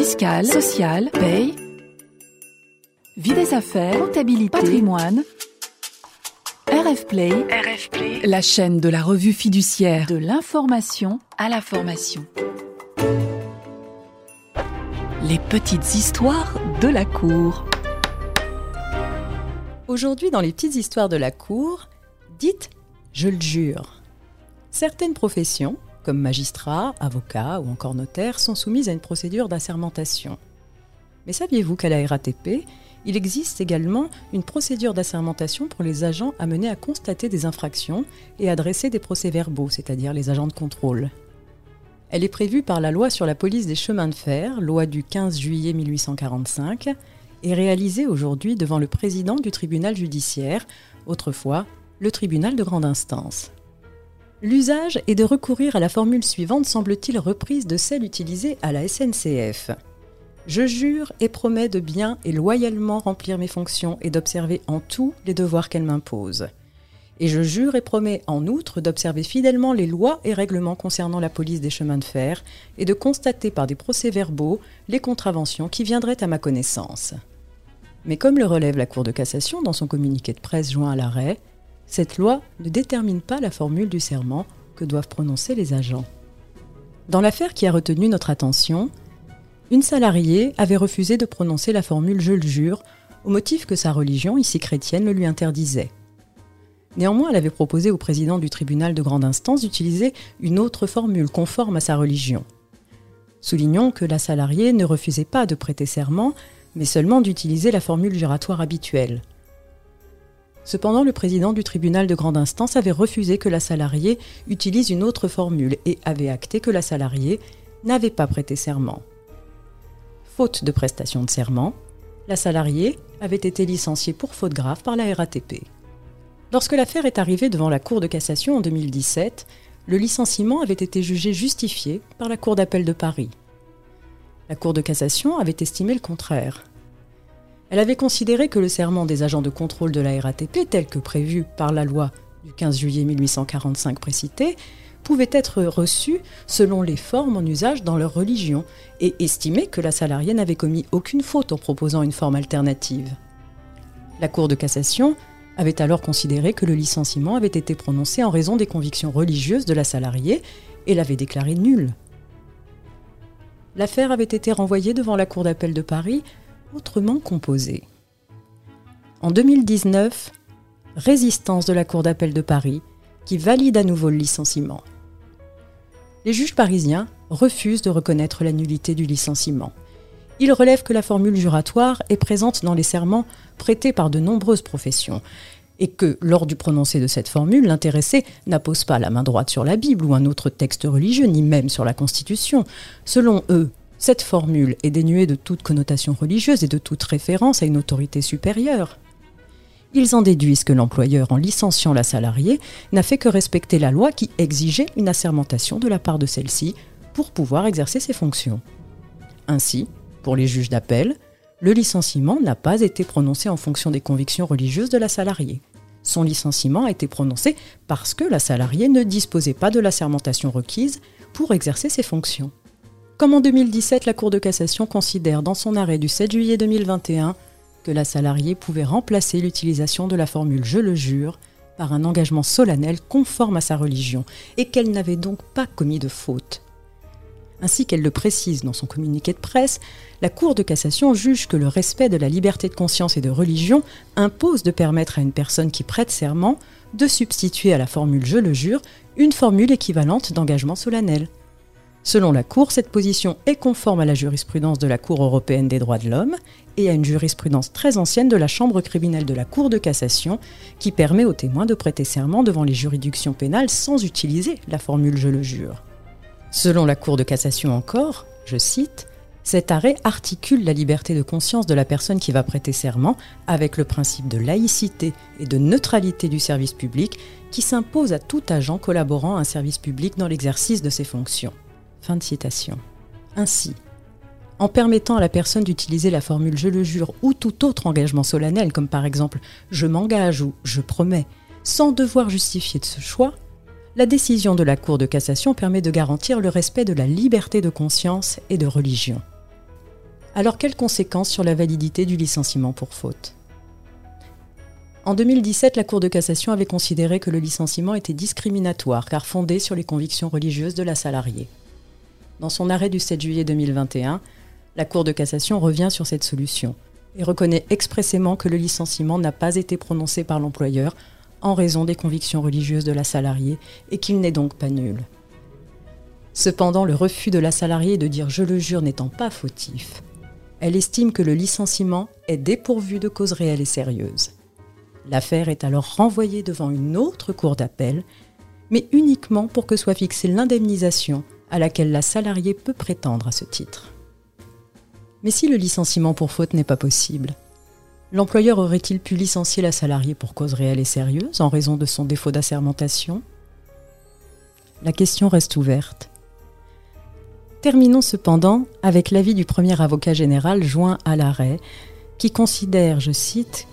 fiscale, sociale, paye, vie des affaires, comptabilité, patrimoine. RF Play, RF Play, la chaîne de la revue fiduciaire de l'information à la formation. Les petites histoires de la cour. Aujourd'hui, dans les petites histoires de la cour, dites je le jure. Certaines professions, comme magistrat, avocat ou encore notaire, sont soumises à une procédure d'assermentation. Mais saviez-vous qu'à la RATP, il existe également une procédure d'assermentation pour les agents amenés à constater des infractions et à dresser des procès-verbaux, c'est-à-dire les agents de contrôle. Elle est prévue par la loi sur la police des chemins de fer, loi du 15 juillet 1845, et réalisée aujourd'hui devant le président du tribunal judiciaire, autrefois le tribunal de grande instance. L'usage est de recourir à la formule suivante, semble-t-il reprise de celle utilisée à la SNCF. Je jure et promets de bien et loyalement remplir mes fonctions et d'observer en tout les devoirs qu'elles m'imposent. Et je jure et promets en outre d'observer fidèlement les lois et règlements concernant la police des chemins de fer et de constater par des procès-verbaux les contraventions qui viendraient à ma connaissance. Mais comme le relève la Cour de cassation dans son communiqué de presse joint à l'arrêt, cette loi ne détermine pas la formule du serment que doivent prononcer les agents. Dans l'affaire qui a retenu notre attention, une salariée avait refusé de prononcer la formule Je le jure au motif que sa religion, ici chrétienne, le lui interdisait. Néanmoins, elle avait proposé au président du tribunal de grande instance d'utiliser une autre formule conforme à sa religion. Soulignons que la salariée ne refusait pas de prêter serment, mais seulement d'utiliser la formule juratoire habituelle. Cependant, le président du tribunal de grande instance avait refusé que la salariée utilise une autre formule et avait acté que la salariée n'avait pas prêté serment. Faute de prestation de serment, la salariée avait été licenciée pour faute grave par la RATP. Lorsque l'affaire est arrivée devant la Cour de cassation en 2017, le licenciement avait été jugé justifié par la Cour d'appel de Paris. La Cour de cassation avait estimé le contraire. Elle avait considéré que le serment des agents de contrôle de la RATP, tel que prévu par la loi du 15 juillet 1845 précitée, pouvait être reçu selon les formes en usage dans leur religion et estimé que la salariée n'avait commis aucune faute en proposant une forme alternative. La Cour de cassation avait alors considéré que le licenciement avait été prononcé en raison des convictions religieuses de la salariée et l'avait déclaré nul. L'affaire avait été renvoyée devant la Cour d'appel de Paris autrement composé. En 2019, résistance de la Cour d'appel de Paris qui valide à nouveau le licenciement. Les juges parisiens refusent de reconnaître la nullité du licenciement. Ils relèvent que la formule juratoire est présente dans les serments prêtés par de nombreuses professions et que, lors du prononcé de cette formule, l'intéressé n'appose pas la main droite sur la Bible ou un autre texte religieux, ni même sur la Constitution. Selon eux, cette formule est dénuée de toute connotation religieuse et de toute référence à une autorité supérieure. Ils en déduisent que l'employeur, en licenciant la salariée, n'a fait que respecter la loi qui exigeait une assermentation de la part de celle-ci pour pouvoir exercer ses fonctions. Ainsi, pour les juges d'appel, le licenciement n'a pas été prononcé en fonction des convictions religieuses de la salariée. Son licenciement a été prononcé parce que la salariée ne disposait pas de l'assermentation requise pour exercer ses fonctions. Comme en 2017, la Cour de cassation considère dans son arrêt du 7 juillet 2021 que la salariée pouvait remplacer l'utilisation de la formule Je le jure par un engagement solennel conforme à sa religion et qu'elle n'avait donc pas commis de faute. Ainsi qu'elle le précise dans son communiqué de presse, la Cour de cassation juge que le respect de la liberté de conscience et de religion impose de permettre à une personne qui prête serment de substituer à la formule Je le jure une formule équivalente d'engagement solennel. Selon la Cour, cette position est conforme à la jurisprudence de la Cour européenne des droits de l'homme et à une jurisprudence très ancienne de la Chambre criminelle de la Cour de cassation qui permet aux témoins de prêter serment devant les juridictions pénales sans utiliser la formule je le jure. Selon la Cour de cassation encore, je cite, cet arrêt articule la liberté de conscience de la personne qui va prêter serment avec le principe de laïcité et de neutralité du service public qui s'impose à tout agent collaborant à un service public dans l'exercice de ses fonctions. Fin de citation. Ainsi, en permettant à la personne d'utiliser la formule je le jure ou tout autre engagement solennel, comme par exemple je m'engage ou je promets, sans devoir justifier de ce choix, la décision de la Cour de cassation permet de garantir le respect de la liberté de conscience et de religion. Alors quelles conséquences sur la validité du licenciement pour faute? En 2017, la Cour de cassation avait considéré que le licenciement était discriminatoire car fondé sur les convictions religieuses de la salariée. Dans son arrêt du 7 juillet 2021, la Cour de cassation revient sur cette solution et reconnaît expressément que le licenciement n'a pas été prononcé par l'employeur en raison des convictions religieuses de la salariée et qu'il n'est donc pas nul. Cependant, le refus de la salariée de dire je le jure n'étant pas fautif, elle estime que le licenciement est dépourvu de cause réelle et sérieuse. L'affaire est alors renvoyée devant une autre cour d'appel, mais uniquement pour que soit fixée l'indemnisation à laquelle la salariée peut prétendre à ce titre. Mais si le licenciement pour faute n'est pas possible, l'employeur aurait-il pu licencier la salariée pour cause réelle et sérieuse en raison de son défaut d'assermentation? La question reste ouverte. Terminons cependant avec l'avis du premier avocat général joint à l'arrêt, qui considère, je cite,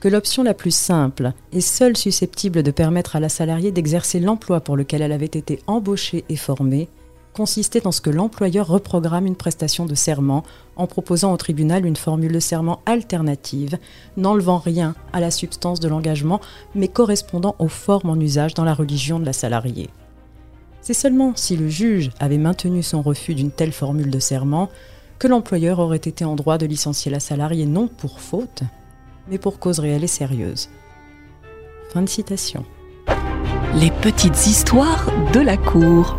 que l'option la plus simple et seule susceptible de permettre à la salariée d'exercer l'emploi pour lequel elle avait été embauchée et formée consistait en ce que l'employeur reprogramme une prestation de serment en proposant au tribunal une formule de serment alternative, n'enlevant rien à la substance de l'engagement, mais correspondant aux formes en usage dans la religion de la salariée. C'est seulement si le juge avait maintenu son refus d'une telle formule de serment que l'employeur aurait été en droit de licencier la salariée non pour faute, mais pour cause réelle et sérieuse. Fin de citation. Les petites histoires de la Cour.